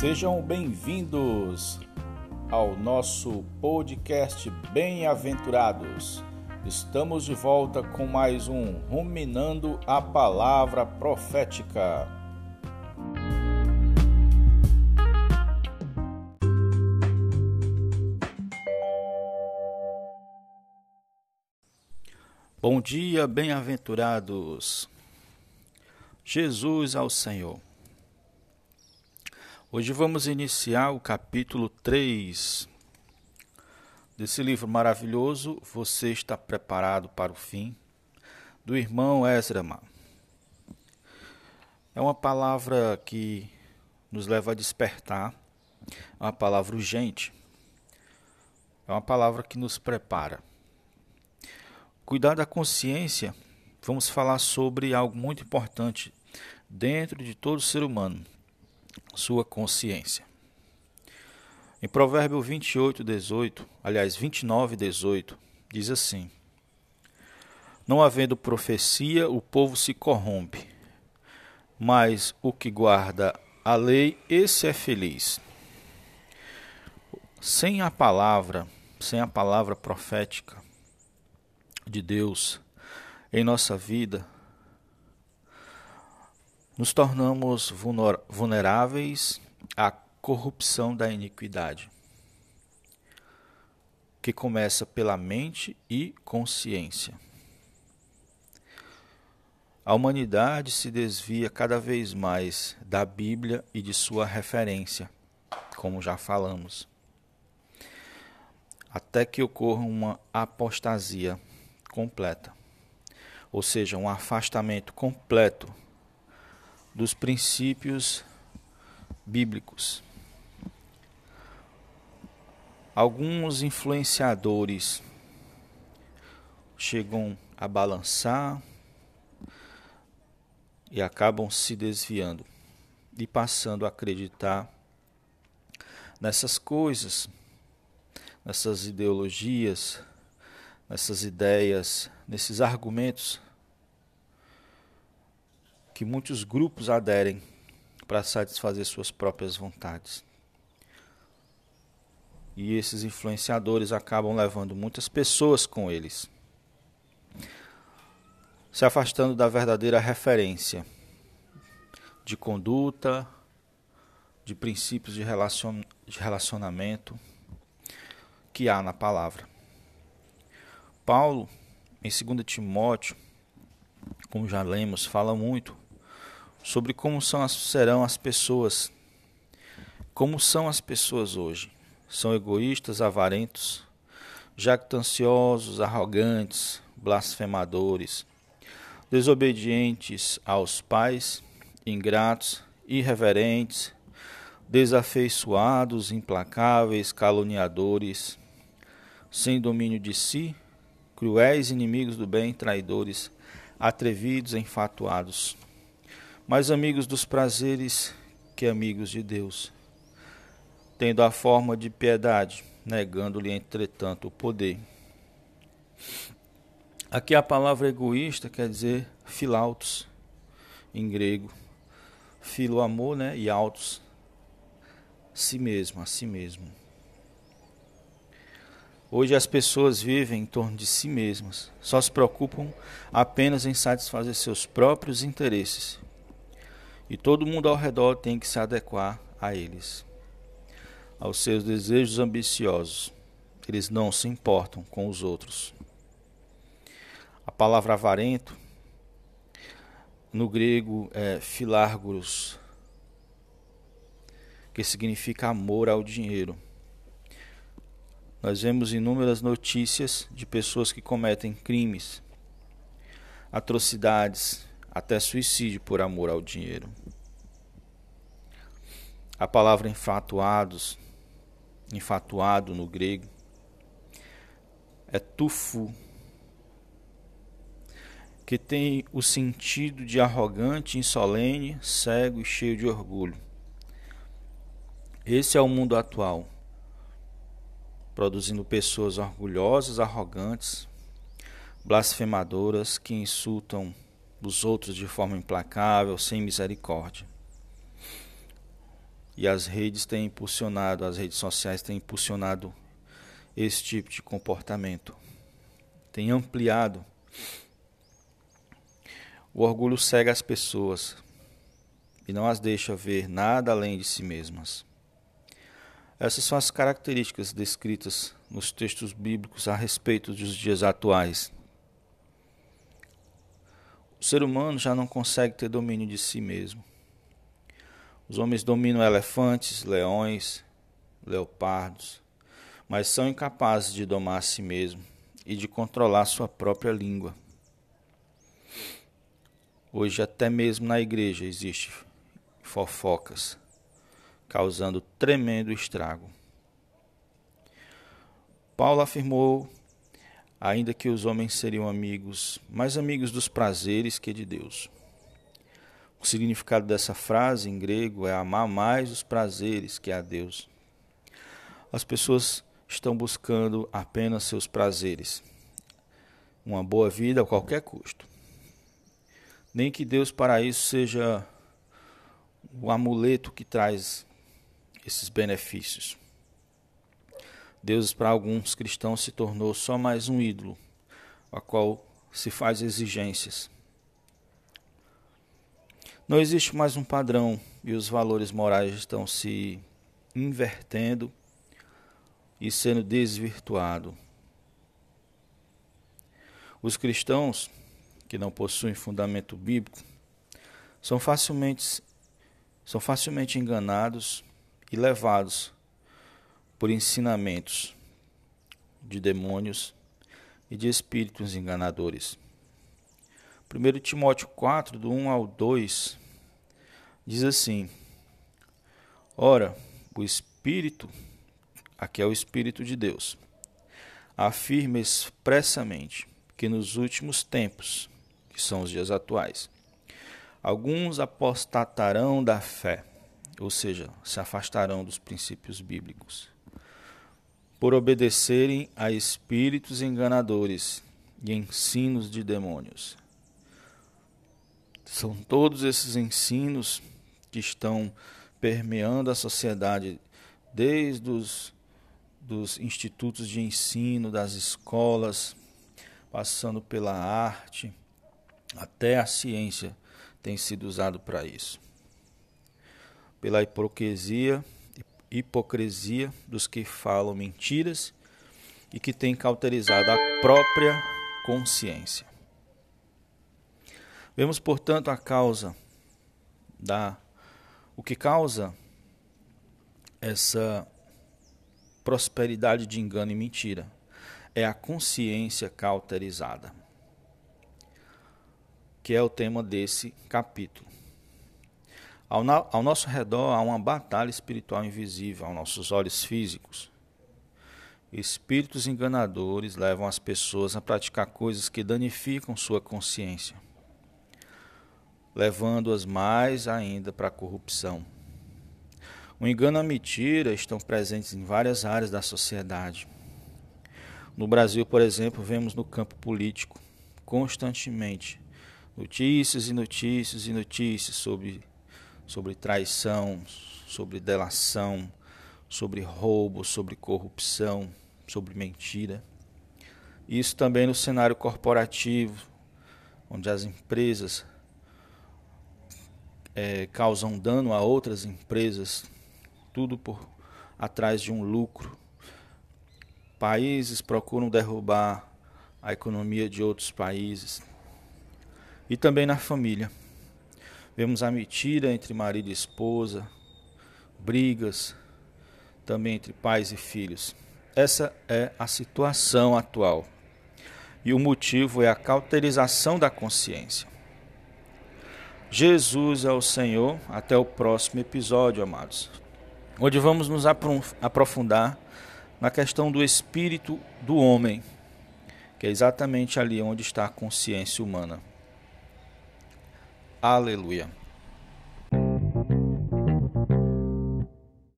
Sejam bem-vindos ao nosso podcast Bem-aventurados. Estamos de volta com mais um Ruminando a Palavra Profética. Bom dia, bem-aventurados. Jesus ao Senhor. Hoje vamos iniciar o capítulo 3 desse livro maravilhoso. Você está preparado para o fim? Do irmão Ezrama. É uma palavra que nos leva a despertar, é uma palavra urgente, é uma palavra que nos prepara. Cuidar da consciência, vamos falar sobre algo muito importante dentro de todo ser humano, sua consciência. Em Provérbio 28, 18, aliás, 29, 18, diz assim: Não havendo profecia, o povo se corrompe, mas o que guarda a lei, esse é feliz. Sem a palavra, sem a palavra profética, de Deus em nossa vida, nos tornamos vulneráveis à corrupção da iniquidade, que começa pela mente e consciência. A humanidade se desvia cada vez mais da Bíblia e de sua referência, como já falamos, até que ocorra uma apostasia completa, ou seja, um afastamento completo dos princípios bíblicos. Alguns influenciadores chegam a balançar e acabam se desviando e passando a acreditar nessas coisas, nessas ideologias, nessas ideias, nesses argumentos que muitos grupos aderem para satisfazer suas próprias vontades. E esses influenciadores acabam levando muitas pessoas com eles, se afastando da verdadeira referência de conduta, de princípios de, relacion, de relacionamento que há na palavra. Paulo, em 2 Timóteo, como já lemos, fala muito sobre como são as, serão as pessoas. Como são as pessoas hoje? São egoístas, avarentos, jactanciosos, arrogantes, blasfemadores, desobedientes aos pais, ingratos, irreverentes, desafeiçoados, implacáveis, caluniadores, sem domínio de si, cruéis inimigos do bem, traidores, atrevidos, enfatuados, mais amigos dos prazeres que amigos de Deus, tendo a forma de piedade, negando-lhe, entretanto, o poder. Aqui a palavra egoísta quer dizer filautos, em grego. Filo, amor, né? E autos, si mesmo, a si mesmo. Hoje as pessoas vivem em torno de si mesmas, só se preocupam apenas em satisfazer seus próprios interesses. E todo mundo ao redor tem que se adequar a eles, aos seus desejos ambiciosos. Eles não se importam com os outros. A palavra avarento, no grego é filárguros, que significa amor ao dinheiro nós vemos inúmeras notícias de pessoas que cometem crimes, atrocidades, até suicídio por amor ao dinheiro. A palavra enfatuados, enfatuado no grego, é tufu, que tem o sentido de arrogante, insolene, cego e cheio de orgulho. Esse é o mundo atual produzindo pessoas orgulhosas, arrogantes, blasfemadoras que insultam os outros de forma implacável, sem misericórdia. E as redes têm impulsionado, as redes sociais têm impulsionado esse tipo de comportamento. Tem ampliado. O orgulho cega as pessoas e não as deixa ver nada além de si mesmas. Essas são as características descritas nos textos bíblicos a respeito dos dias atuais. O ser humano já não consegue ter domínio de si mesmo. Os homens dominam elefantes, leões, leopardos, mas são incapazes de domar a si mesmo e de controlar sua própria língua. Hoje, até mesmo na igreja, existe fofocas, causando tremendo estrago. Paulo afirmou ainda que os homens seriam amigos, mais amigos dos prazeres que de Deus. O significado dessa frase em grego é amar mais os prazeres que a Deus. As pessoas estão buscando apenas seus prazeres, uma boa vida a qualquer custo. Nem que Deus para isso seja o amuleto que traz esses benefícios. Deus, para alguns cristãos, se tornou só mais um ídolo, a qual se faz exigências. Não existe mais um padrão e os valores morais estão se invertendo e sendo desvirtuados. Os cristãos que não possuem fundamento bíblico são facilmente, são facilmente enganados e levados por ensinamentos de demônios e de espíritos enganadores. 1 Timóteo 4, do 1 ao 2, diz assim: Ora, o Espírito, aqui é o Espírito de Deus, afirma expressamente que nos últimos tempos, que são os dias atuais, alguns apostatarão da fé, ou seja, se afastarão dos princípios bíblicos por obedecerem a espíritos enganadores e ensinos de demônios. São todos esses ensinos que estão permeando a sociedade, desde os dos institutos de ensino, das escolas, passando pela arte, até a ciência tem sido usado para isso. Pela hipocrisia hipocrisia dos que falam mentiras e que têm cauterizado a própria consciência. Vemos, portanto, a causa da o que causa essa prosperidade de engano e mentira é a consciência cauterizada, que é o tema desse capítulo. Ao, ao nosso redor há uma batalha espiritual invisível aos nossos olhos físicos. Espíritos enganadores levam as pessoas a praticar coisas que danificam sua consciência, levando-as mais ainda para a corrupção. O engano e a mentira estão presentes em várias áreas da sociedade. No Brasil, por exemplo, vemos no campo político constantemente notícias e notícias e notícias sobre sobre traição, sobre delação, sobre roubo, sobre corrupção, sobre mentira. Isso também no cenário corporativo, onde as empresas é, causam dano a outras empresas, tudo por atrás de um lucro. Países procuram derrubar a economia de outros países. E também na família. Vemos a mentira entre marido e esposa, brigas também entre pais e filhos. Essa é a situação atual. E o motivo é a cauterização da consciência. Jesus é o Senhor. Até o próximo episódio, amados. Onde vamos nos aprofundar na questão do espírito do homem, que é exatamente ali onde está a consciência humana. Aleluia.